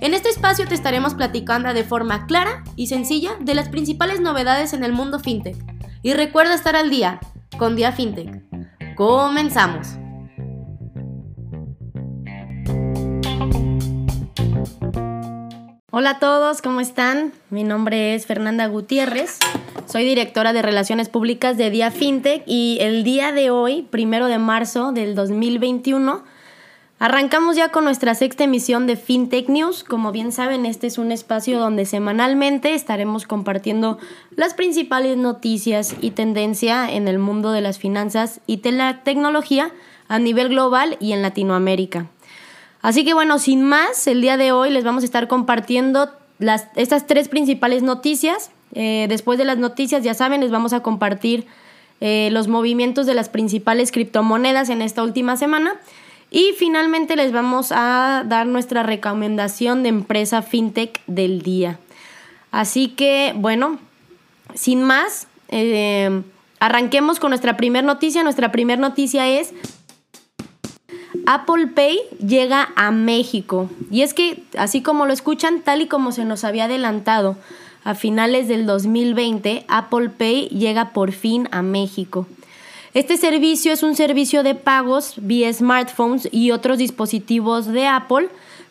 En este espacio te estaremos platicando de forma clara y sencilla de las principales novedades en el mundo FinTech. Y recuerda estar al día con Dia FinTech. Comenzamos. Hola a todos, ¿cómo están? Mi nombre es Fernanda Gutiérrez, soy directora de Relaciones Públicas de Día FinTech y el día de hoy, primero de marzo del 2021, arrancamos ya con nuestra sexta emisión de FinTech News. Como bien saben, este es un espacio donde semanalmente estaremos compartiendo las principales noticias y tendencia en el mundo de las finanzas y de la tecnología a nivel global y en Latinoamérica. Así que bueno, sin más, el día de hoy les vamos a estar compartiendo las, estas tres principales noticias. Eh, después de las noticias, ya saben, les vamos a compartir eh, los movimientos de las principales criptomonedas en esta última semana. Y finalmente les vamos a dar nuestra recomendación de empresa fintech del día. Así que, bueno, sin más, eh, arranquemos con nuestra primera noticia. Nuestra primera noticia es Apple Pay llega a México. Y es que, así como lo escuchan, tal y como se nos había adelantado a finales del 2020, Apple Pay llega por fin a México. Este servicio es un servicio de pagos vía smartphones y otros dispositivos de Apple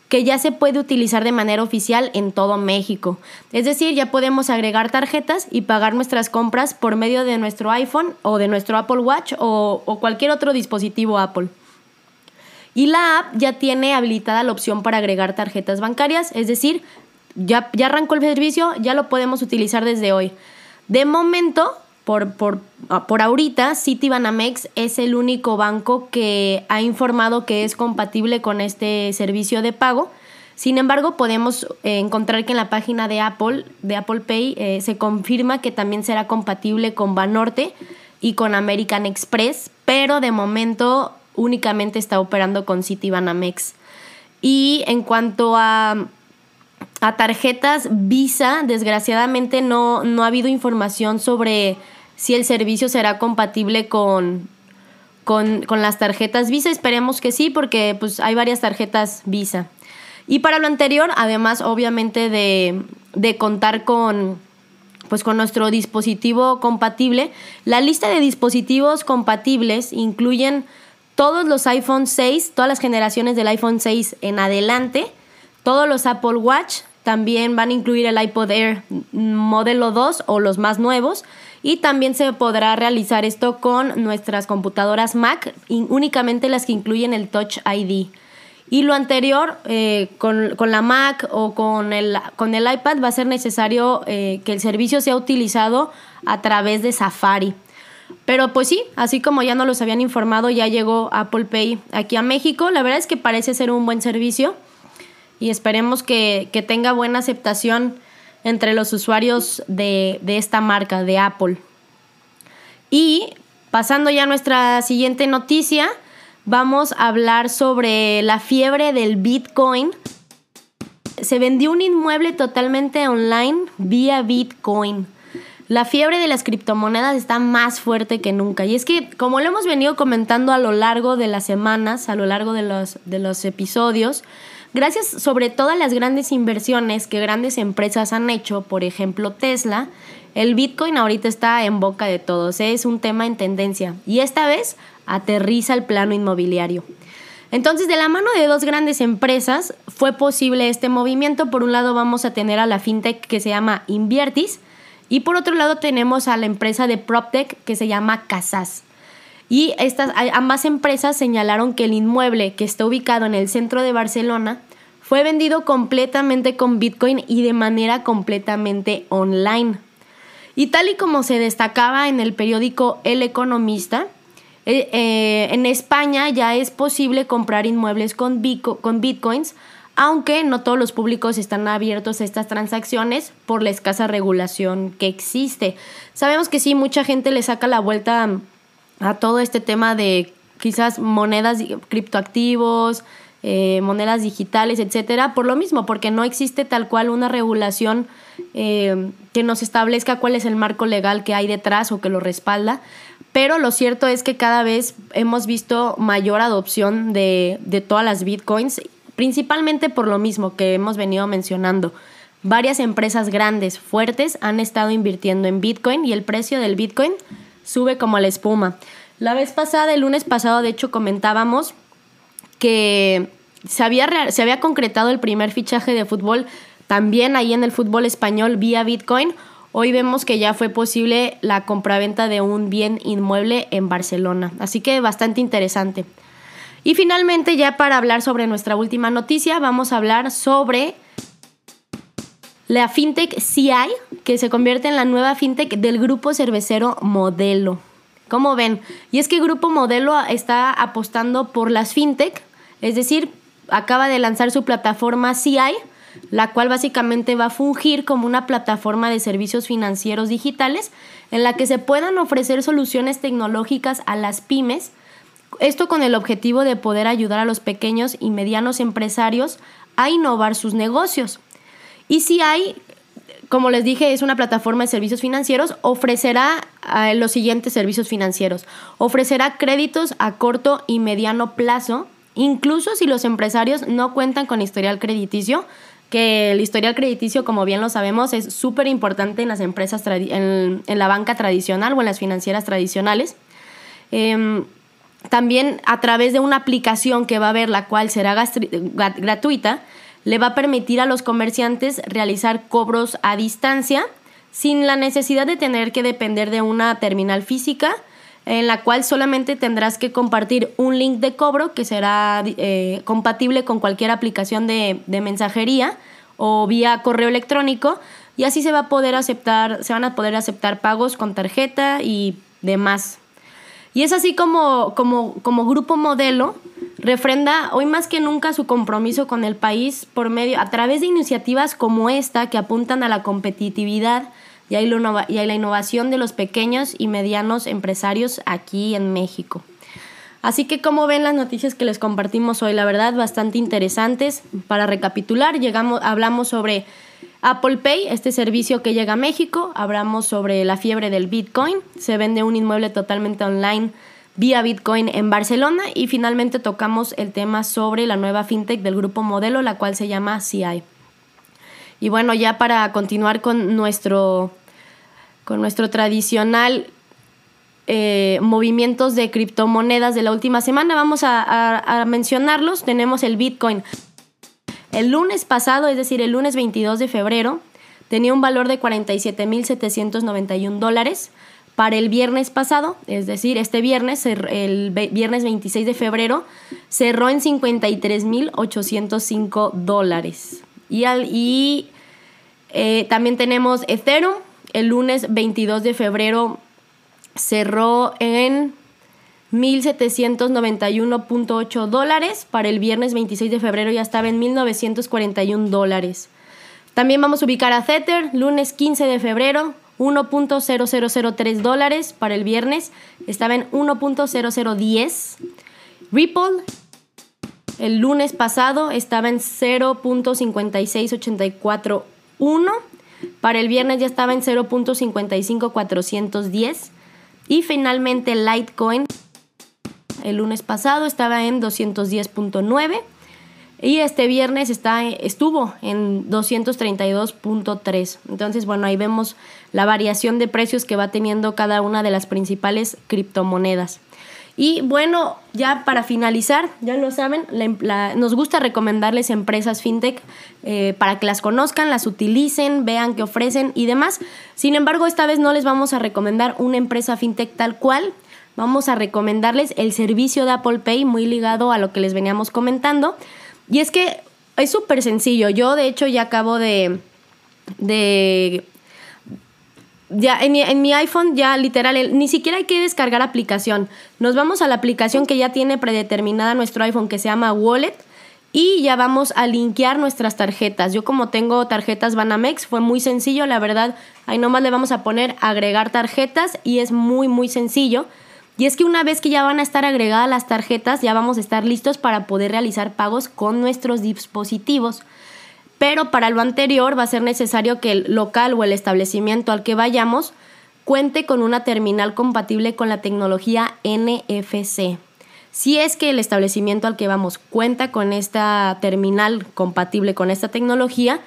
que ya se puede utilizar de manera oficial en todo México. Es decir, ya podemos agregar tarjetas y pagar nuestras compras por medio de nuestro iPhone o de nuestro Apple Watch o, cualquier otro dispositivo Apple. Y la app ya tiene habilitada la opción para agregar tarjetas bancarias, es decir, ya, ya arrancó el servicio, ya lo podemos utilizar desde hoy. De momento, por, por, ah, por ahorita, Citibanamex es el único banco que ha informado que es compatible con este servicio de pago. Sin embargo, podemos eh, encontrar que en la página de Apple, de Apple Pay, eh, se confirma que también será compatible con Banorte y con American Express, pero de momento únicamente está operando con Citibanamex. Y en cuanto a, a tarjetas Visa, desgraciadamente no, no ha habido información sobre si el servicio será compatible con, con, las tarjetas Visa. Esperemos que sí, porque pues, hay varias tarjetas Visa. Y para lo anterior, además, obviamente, de, de contar con, pues, con nuestro dispositivo compatible, la lista de dispositivos compatibles incluyen todos los iPhone 6, todas las generaciones del iPhone 6 en adelante, todos los Apple Watch también van a incluir el iPod Air modelo 2 o los más nuevos y también se podrá realizar esto con nuestras computadoras Mac, únicamente las que incluyen el Touch ID. Y lo anterior, eh, con, la Mac o con el, con el iPad, va a ser necesario eh, que el servicio sea utilizado a través de Safari. Pero pues sí, así como ya nos los habían informado, ya llegó Apple Pay aquí a México. La verdad es que parece ser un buen servicio y esperemos que, tenga buena aceptación entre los usuarios de, de esta marca, de Apple. Y pasando ya a nuestra siguiente noticia, vamos a hablar sobre la fiebre del Bitcoin. Se vendió un inmueble totalmente online vía Bitcoin. La fiebre de las criptomonedas está más fuerte que nunca. Y es que, como lo hemos venido comentando a lo largo de las semanas, a lo largo de los, de los episodios, gracias sobre todo a las grandes inversiones que grandes empresas han hecho, por ejemplo Tesla, el Bitcoin ahorita está en boca de todos. Es un tema en tendencia. Y esta vez aterriza el plano inmobiliario. Entonces, de la mano de dos grandes empresas fue posible este movimiento. Por un lado vamos a tener a la fintech que se llama Inviertis, y por otro lado tenemos a la empresa de PropTech que se llama Casas. Y estas ambas empresas señalaron que el inmueble que está ubicado en el centro de Barcelona fue vendido completamente con Bitcoin y de manera completamente online. Y tal y como se destacaba en el periódico El Economista, eh, eh, en España ya es posible comprar inmuebles con, con bitcoins aunque no todos los públicos están abiertos a estas transacciones por la escasa regulación que existe. Sabemos que sí, mucha gente le saca la vuelta a todo este tema de quizás monedas, criptoactivos, eh, monedas digitales, etcétera, por lo mismo, porque no existe tal cual una regulación eh, que nos establezca cuál es el marco legal que hay detrás o que lo respalda. Pero lo cierto es que cada vez hemos visto mayor adopción de, de todas las bitcoins, principalmente por lo mismo que hemos venido mencionando. Varias empresas grandes, fuertes, han estado invirtiendo en bitcoin y el precio del bitcoin sube como la espuma. La vez pasada, el lunes pasado, de hecho, comentábamos que se había, se había concretado el primer fichaje de fútbol también ahí en el fútbol español vía Bitcoin. Hoy vemos que ya fue posible la compraventa de un bien inmueble en Barcelona. Así que bastante interesante. Y finalmente, ya para hablar sobre nuestra última noticia, vamos a hablar sobre la fintech CI, que se convierte en la nueva fintech del grupo cervecero Modelo. ¿Cómo ven? Y es que Grupo Modelo está apostando por las fintech, es decir, acaba de lanzar su plataforma CI, la cual básicamente va a fungir como una plataforma de servicios financieros digitales en la que se puedan ofrecer soluciones tecnológicas a las pymes, esto con el objetivo de poder ayudar a los pequeños y medianos empresarios a innovar sus negocios. Y CI como les dije, es una plataforma de servicios financieros, ofrecerá eh, los siguientes servicios financieros. Ofrecerá créditos a corto y mediano plazo, incluso si los empresarios no cuentan con historial crediticio, que el historial crediticio, como bien lo sabemos, es súper importante en las empresas, en, la banca tradicional o en las financieras tradicionales. Em, también a través de una aplicación que va a haber, la cual será gratuita, le va a permitir a los comerciantes realizar cobros a distancia sin la necesidad de tener que depender de una terminal física en la cual solamente tendrás que compartir un link de cobro que será eh, compatible con cualquier aplicación de, de, mensajería o vía correo electrónico y así se va a poder aceptar, se van a poder aceptar pagos con tarjeta y demás. Y es así como, como, como grupo modelo refrenda hoy más que nunca su compromiso con el país por medio, a través de iniciativas como esta que apuntan a la competitividad y a la innovación de los pequeños y medianos empresarios aquí en México. Así que como ven las noticias que les compartimos hoy, la verdad bastante interesantes. Para recapitular, llegamos, hablamos sobre Apple Pay, este servicio que llega a México, hablamos sobre la fiebre del Bitcoin, se vende un inmueble totalmente online vía Bitcoin en Barcelona y finalmente tocamos el tema sobre la nueva fintech del grupo Modelo, la cual se llama CI. Y bueno, ya para continuar con nuestro, con nuestro tradicional eh, movimientos de criptomonedas de la última semana, vamos a, a mencionarlos. Tenemos el Bitcoin. El lunes pasado, es decir, el lunes 22 de febrero, tenía un valor de 47.791 dólares para el viernes pasado, es decir, este viernes, el viernes 26 de febrero, cerró en 53.805 dólares. Y, y eh, también tenemos Ethereum, el lunes 22 de febrero cerró en 1.791.8 dólares. Para el viernes 26 de febrero ya estaba en 1.941 dólares. También vamos a ubicar a Tether, lunes 15 de febrero, 1.0003 dólares para el viernes, estaba en 1.0010. Ripple el lunes pasado estaba en 0.56841. Para el viernes ya estaba en 0.55410. Y finalmente Litecoin el lunes pasado estaba en 210.9 y este viernes está, estuvo en 232.3. Entonces, bueno, ahí vemos la variación de precios que va teniendo cada una de las principales criptomonedas. Y bueno, ya para finalizar, ya lo saben, nos gusta recomendarles empresas fintech eh, para que las conozcan, las utilicen, vean qué ofrecen y demás. Sin embargo, esta vez no les vamos a recomendar una empresa fintech tal cual. Vamos a recomendarles el servicio de Apple Pay, muy ligado a lo que les veníamos comentando y es que es súper sencillo. Yo, de hecho, ya acabo de. de ya en mi, en mi, iPhone ya literal, ni siquiera hay que descargar aplicación. Nos vamos a la aplicación que ya tiene predeterminada nuestro iPhone que se llama Wallet Y ya vamos a linkear nuestras tarjetas. Yo como tengo tarjetas Banamex, fue muy sencillo, la verdad. Ahí nomás le vamos a poner agregar tarjetas y es muy, muy sencillo. Y es que una vez que ya van a estar agregadas las tarjetas, ya vamos a estar listos para poder realizar pagos con nuestros dispositivos. Pero para lo anterior va a ser necesario que el local o el establecimiento al que vayamos cuente con una terminal compatible con la tecnología NFC. Si es que el establecimiento al que vamos cuenta con esta terminal compatible con esta tecnología,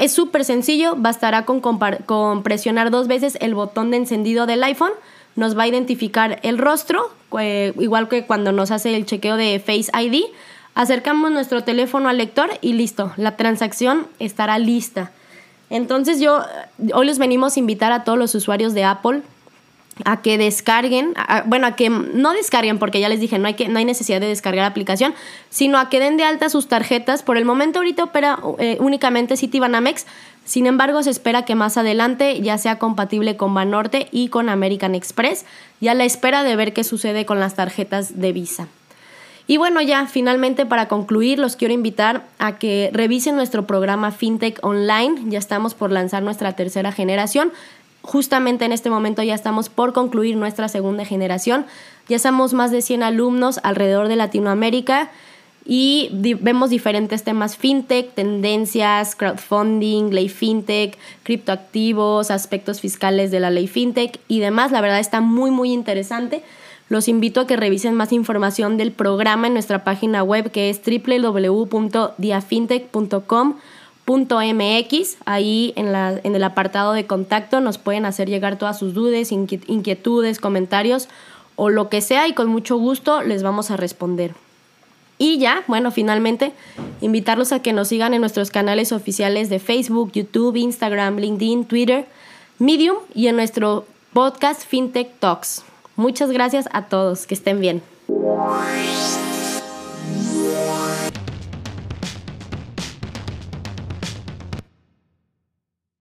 es súper sencillo, bastará con, presionar dos veces el botón de encendido del iPhone nos va a identificar el rostro, igual que cuando nos hace el chequeo de Face ID. Acercamos nuestro teléfono al lector y listo, la transacción estará lista. Entonces yo hoy les venimos a invitar a todos los usuarios de Apple a que descarguen, bueno, a que no descarguen porque ya les dije, no hay, que, no hay necesidad de descargar la aplicación, sino a que den de alta sus tarjetas. Por el momento ahorita opera eh, únicamente Citibanamex, sin embargo se espera que más adelante ya sea compatible con Banorte y con American Express, ya la espera de ver qué sucede con las tarjetas de Visa. Y bueno, ya finalmente para concluir, los quiero invitar a que revisen nuestro programa FinTech Online. Ya estamos por lanzar nuestra tercera generación justamente en este momento ya estamos por concluir nuestra segunda generación. Ya somos más de 100 alumnos alrededor de Latinoamérica y vemos diferentes temas fintech, tendencias, crowdfunding, ley fintech, criptoactivos, aspectos fiscales de la ley fintech y demás. La verdad está muy muy interesante. Los invito a que revisen más información del programa en nuestra página web que es www.diafintech.com .mx, ahí en, la, en el apartado de contacto nos pueden hacer llegar todas sus dudas, inquietudes, comentarios o lo que sea y con mucho gusto les vamos a responder. Y ya, bueno, finalmente, invitarlos a que nos sigan en nuestros canales oficiales de Facebook, YouTube, Instagram, LinkedIn, Twitter, Medium y en nuestro podcast FinTech Talks. Muchas gracias a todos, que estén bien.